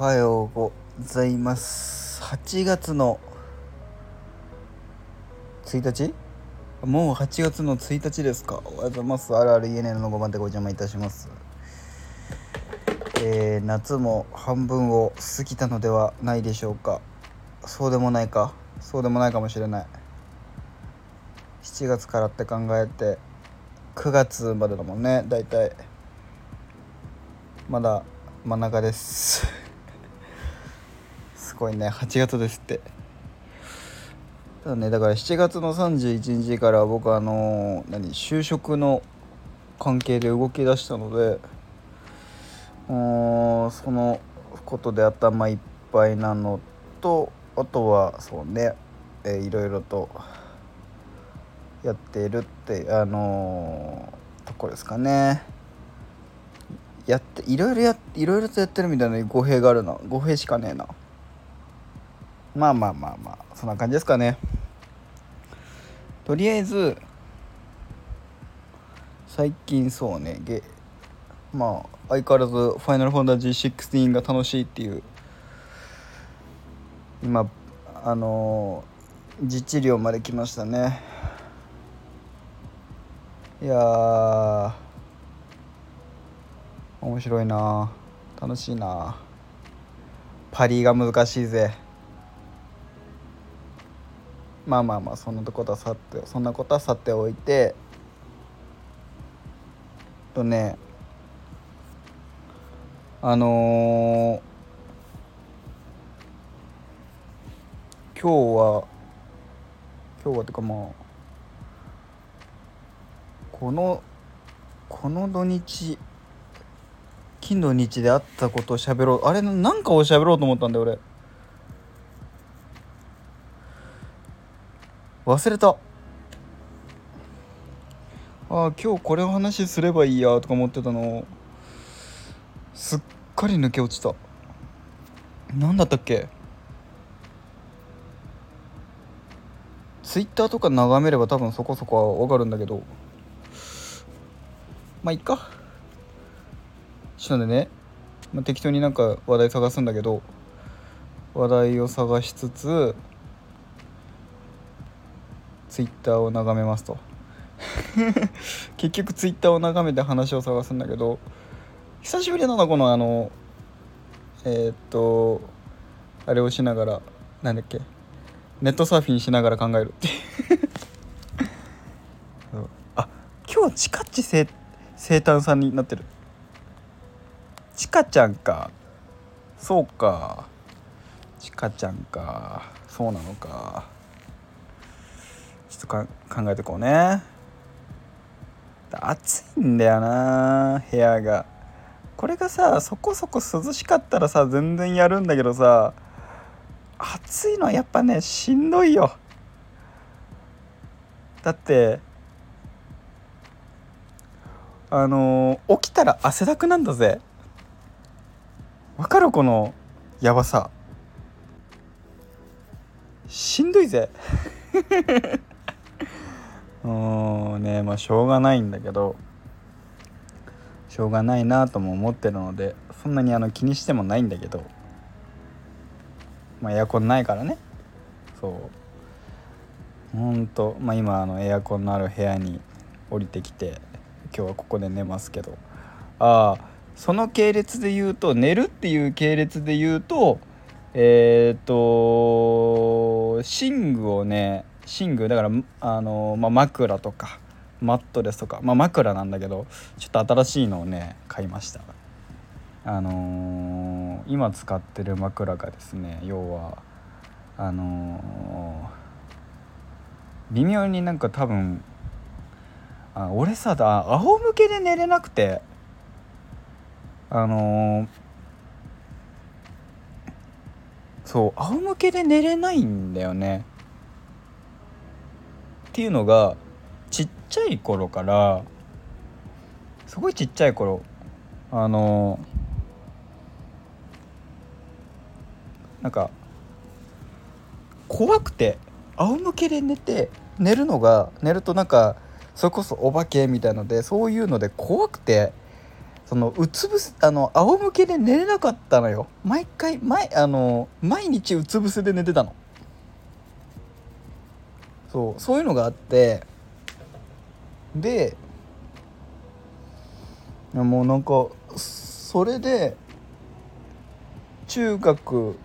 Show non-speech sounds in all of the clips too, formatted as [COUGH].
おはようございます。8月の1日？もう8月の1日ですか？おはようございます。あるある ENN の5番でご邪魔いたします。えー、夏も半分を過ぎたのではないでしょうか。そうでもないか？そうでもないかもしれない。7月からって考えて9月までだもんね。大体。まだ真ん中です。すごいね。8月ですって。ただねだから7月の31日から僕あの何就職の関係で動き出したのでそのことで頭いっぱいなのとあとはそうね、えー、いろいろとやっているってあのー、とこですかね。やっていろいろやいろいろとやってるみたいな語弊があるな。語弊しかねえな。まあまあまあまあそんな感じですかね。とりあえず最近そうねゲまあ相変わらず「ファイナルファンタジー16」が楽しいっていう今あのー、実地量まで来ましたね。いや面白いな楽しいなパリが難しいぜ。まあまあまあそんなことはさってそんなことはさておいてとねあのー、今日は今日はってかまあこのこの土日金土日であったことを喋ろう。あれなんかを喋ろうと思ったんだよ俺。忘れた。あ今日これを話すればいいやとか思ってたの。すっかり抜け落ちた。何だったっけ？ツイッターとか眺めれば多分そこそこは分かるんだけど。まあいっか。ちょっとね、まあ、適当になんか話題探すんだけど。話題を探しつつツイッターを眺めますと。[LAUGHS] 結局ツイッターを眺めて話を探すんだけど久しぶりなのこのあのえー、っとあれをしながらなんだっけネットサーフィンしながら考えるって [LAUGHS] あ今日チカッチ生生誕さんになってる。ちかちゃんか。そうか。ちかちゃんか。そうなのかょっと考えてこうね。暑いんだよな部屋が。これがさそこそこ涼しかったらさ全然やるんだけどさ暑いのはやっぱねしんどいよ。だってあのー、起きたら汗だくなんだぜ。わかるこのやばさ。しんどいぜ。うんねまあしょうがないんだけどしょうがないなとも思ってるのでそんなにあの気にしてもないんだけどまあエアコンないからね。そう。ほんとまあ今あのエアコンのある部屋に降りてきて今日はここで寝ますけど。ああその系列で言うと寝るっていう系列で言うとえっ、と寝具をね寝具だからあの、まあ、枕とかマットレスとか、まあ、枕なんだけどちょっと新しいのをね買いました。あのー、今使ってる枕がですね要はあのー、微妙になんか多分あ俺さだ仰向けで寝れなくてあのー、そう仰向けで寝れないんだよね。っていうのがちっちゃい頃からすごいちっちゃい頃あの、なんか怖くて仰向けで寝て寝るのが寝るとなんかそれこそお化けみたいのでそういうので怖くてそのうつ伏せあの仰向けで寝れなかったのよ。毎回毎あの毎日うつ伏せで寝てたの。そう。そういうのがあってでもうなんかそれで中学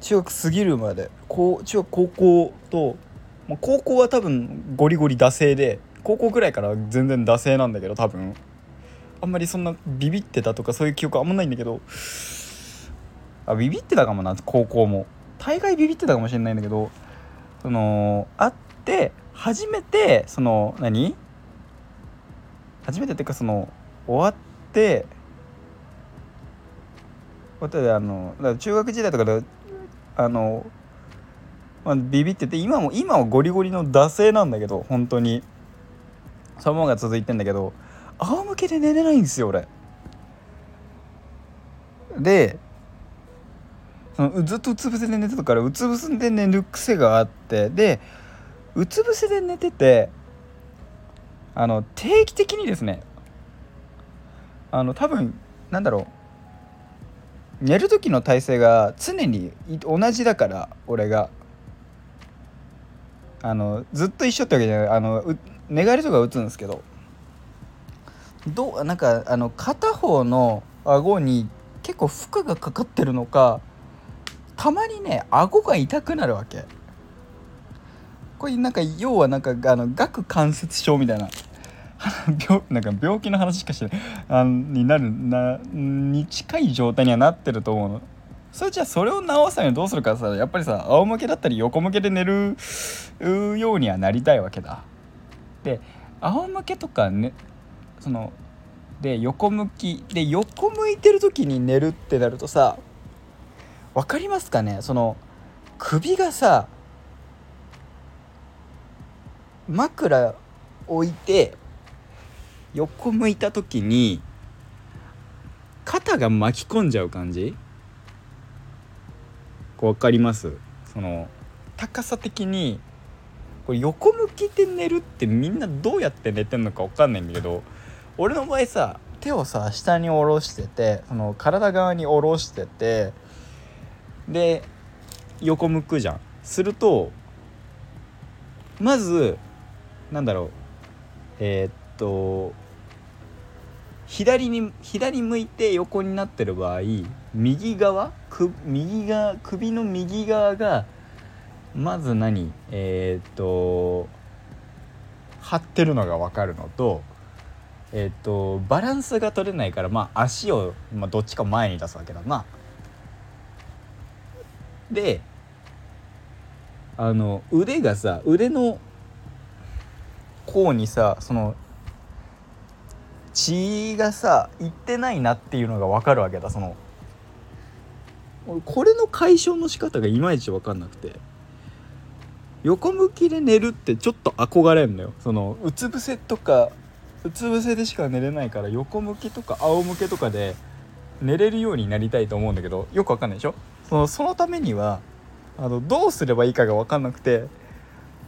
中学過ぎるまで高中学高校と、まあ、高校は多分ゴリゴリ惰性で高校ぐらいから全然惰性なんだけど多分。あんまりそんなビビってたとかそういう記憶あんまないんだけどあビビってたかもな高校も。大概ビビってたかもしれないんだけどその会って初めてその何？初めてっていうかその終わってことであの中学時代とかであの、まあ、ビビってて今も今はゴリゴリの惰性なんだけど本当に。そのままが続いてんだけど仰向けで寝れないんですよ俺。でそのずっとうつ伏せで寝てたからうつ伏せで寝る癖があってでうつ伏せで寝ててあの定期的にですねあの多分なんだろう寝る時の体勢が常に同じだから俺が。あのずっと一緒ってわけじゃないあの寝返りとか打つんですけど。どうなんかあの片方の顎に結構負荷がかかってるのかたまにね顎が痛くなるわけ。これなんか要はなんかあの顎関節症みたいな。[LAUGHS] 病なんか病気の話しかしてない。あになるなに近い状態にはなってると思うの。それじゃあそれを直すためにどうするかさやっぱりさ仰向けだったり横向けで寝るようにはなりたいわけだ。で仰向けとかねそので横向きで横向いてる時に寝るってなるとさ分かりますかね？その首がさ枕置いて横向いた時に肩が巻き込んじゃう感じ？こう分かります？その高さ的にこれ横向きで寝るってみんなどうやって寝てんのか分かんないんだけど俺の場合さ手をさ下に下ろしててその体側に下ろしててで横向くじゃん。するとまずなんだろう。えー、っと左に左向いて横になってる場合右側く右側首の右側がまず何？えー、っと張ってるのが分かるのとえ、っとバランスが取れないからまあ足を、まあ、どっちか前に出すわけだな。であの腕がさ腕の甲にさその血がさいってないなっていうのが分かるわけだその。これの解消の仕方がいまいち分かんなくて。横向きで寝るってちょっと憧れんのよ。そのうつ伏せとかうつ伏せでしか寝れないから横向きとか仰向けとかで寝れるようになりたいと思うんだけどよくわかんないでしょ？そのそのためにはあのどうすればいいかが分かんなくて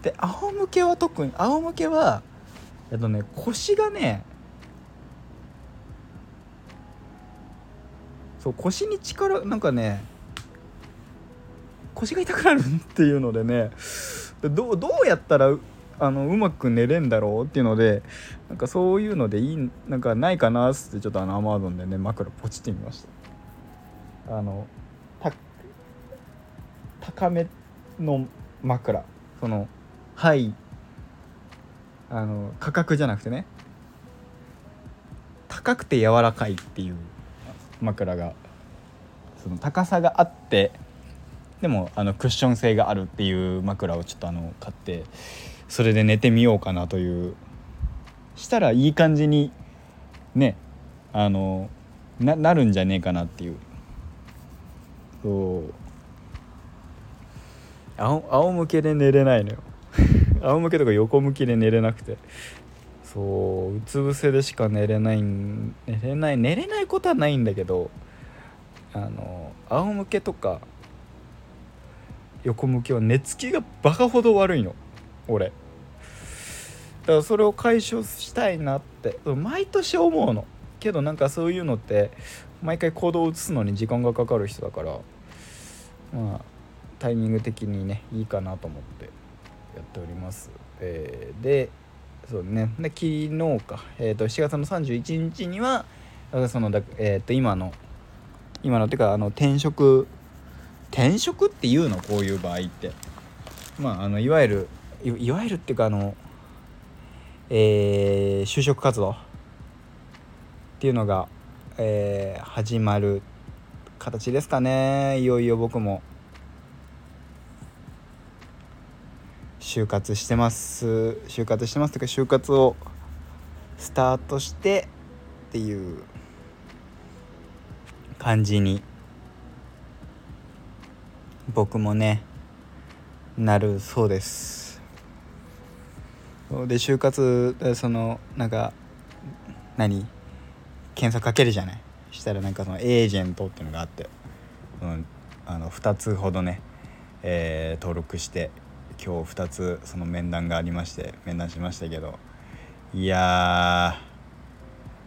で仰向けは特に仰向けはえっとね腰がねそう腰に力なんかね腰が痛くなるっていうのでねどうどうやったらあのうまく寝れんだろうっていうのでなんかそういうのでいいなんかないかなっつってちょっとあのアマゾンでね枕ポチってみました。あの高めの枕。そのはいあの価格じゃなくてね。高くて柔らかいっていう枕がその高さがあってでもあのクッション性があるっていう枕をちょっとあの買ってそれで寝てみようかなという。したらいい感じにねあのななるんじゃねえかなっていう。そう。仰仰向けで寝れないのよ。[LAUGHS] 仰向けとか横向きで寝れなくて。そううつ伏せでしか寝れない寝れない寝れないことはないんだけどあの仰向けとか横向きは寝つきがバカほど悪いの。俺。だからそれを解消したいなって。毎年思うの。けどなんかそういうのって毎回行動を移すのに時間がかかる人だから。まあタイミング的にねいいかなと思ってやっております。えー、でそうね。で昨日か、えーと、7月の31日にはそのだ、えー、と今の今のっていうかあの転職転職っていうの？こういう場合って。まああのいわゆるいわゆるっていうかあのえー、就職活動っていうのが、えー、始まる形ですかね。いよいよ僕も。就活してます。就活してますというか就活をスタートしてっていう感じに僕もねなるそうです。で就活そのなんか何？検索かけるじゃない？したらなんかそのエージェントっていうのがあって、うん、あの2つほどね、えー、登録して今日2つその面談がありまして面談しましたけどいや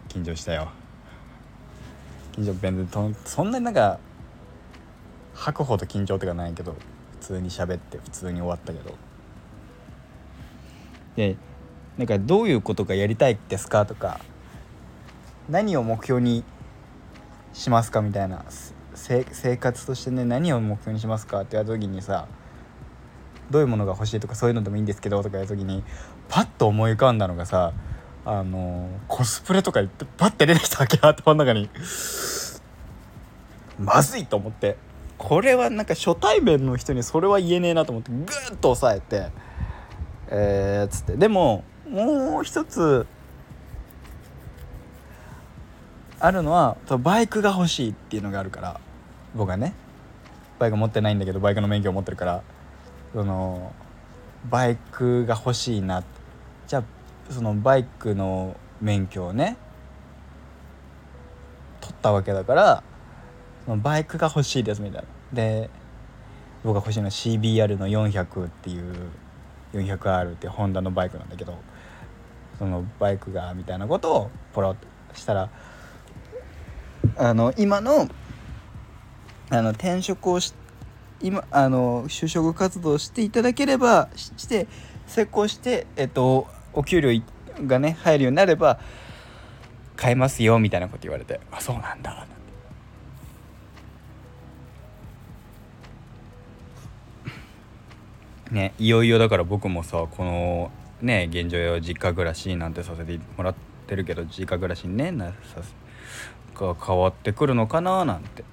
緊張したよ。緊張全然そんなになんか吐くほど緊張ってかないけど普通に喋って普通に終わったけど。でなんかどういうことがやりたいですかとか何を目標にしますかみたいな生活としてね何を目標にしますかって言われた時にさどういうものが欲しいとかそういうのでもいいんですけどとか言った時にパッと思い浮かんだのがさあのコスプレとか言ってパッて出てきたわけ頭の中に。まずいと思って。これはなんか初対面の人にそれは言えねえなと思ってグーッと押さえて。えー、つって。でももう一つあるのはバイクが欲しいっていうのがあるから。僕はね。バイク持ってないんだけどバイクの免許を持ってるから。そのバイクが欲しいな。じゃあそのバイクの免許をね取ったわけだからそのバイクが欲しいですみたいな。で僕が欲しいのは CBR の400っていう 400R ってホンダのバイクなんだけどそのバイクがみたいなことをポロッとしたらあの今のあの転職をして今あの就職活動していただければして成功してえっとお給料がね入るようになれば買えますよみたいなこと言われてあそうなんだ。ねいよいよだから僕もさこのね現状や実家暮らしなんてさせてもらってるけど実家暮らしにねなさが変わってくるのかななんて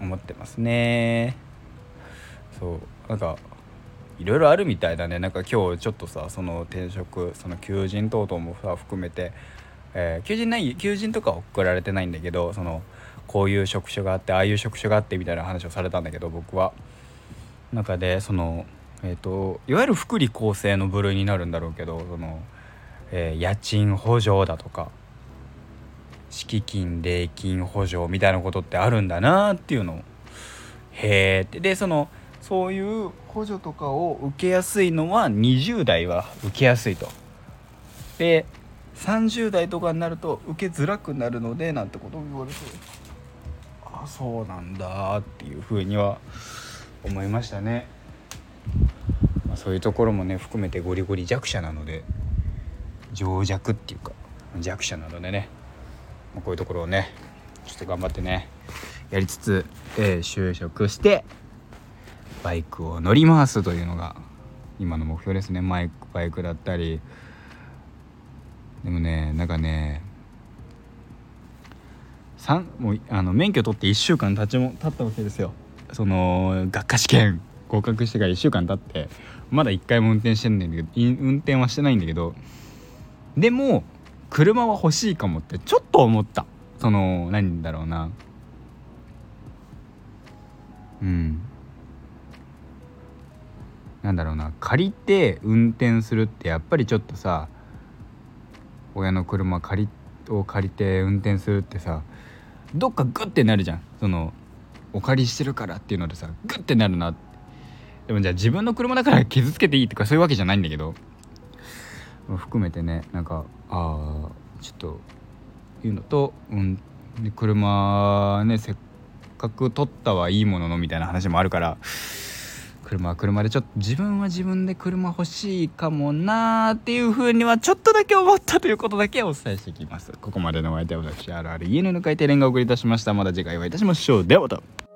思ってますね。そうなんかいろいろあるみたいだね。なんか今日ちょっとさその転職その求人等々もさ含めて、えー、求人ない求人とか送られてないんだけどそのこういう職種があってああいう職種があってみたいな話をされたんだけど僕は。中でそのえーと、いわゆる福利厚生の部類になるんだろうけどその、えー、家賃補助だとか敷金礼金補助みたいなことってあるんだなっていうのをへえって。でそのそういう補助とかを受けやすいのは20代は受けやすいと。で30代とかになると受けづらくなるのでなんてことを言われてあそうなんだっていうふうには思いましたね。まあ、そういうところもね含めてゴリゴリ弱者なので情弱っていうか弱者なのでねまあ、こういうところをねちょっと頑張ってねやりつつ、えー、就職してバイクを乗り回すというのが今の目標ですね。マイクバイクだったり。でもねなんかねもうあの免許取って1週間経ちも経ったわけですよ。その学科試験合格してから1週間経ってまだ1回も運転してないんだけど運転はしてないんだけどでも車は欲しいかもってちょっと思った。その何だろうな。うん。なんだろうな借りて運転するってやっぱりちょっとさ親の車借りを借りて運転するってさどっかグッてなるじゃん。そのお借りしてるからっていうのでさグッてなるなでもじゃあ自分の車だから傷つけていいとかそういうわけじゃないんだけど含めてねなんかああちょっというのと、うん、車ねせっかく取ったはいいもののみたいな話もあるから車は車でちょっと自分は自分で車欲しいかもなーっていう風にはちょっとだけ思ったということだけお伝えしていきます。ここまでのお相手は私 RRENN の抜かいてレンガを送りいたしました。また次回お会いいたしましょう。ではまた。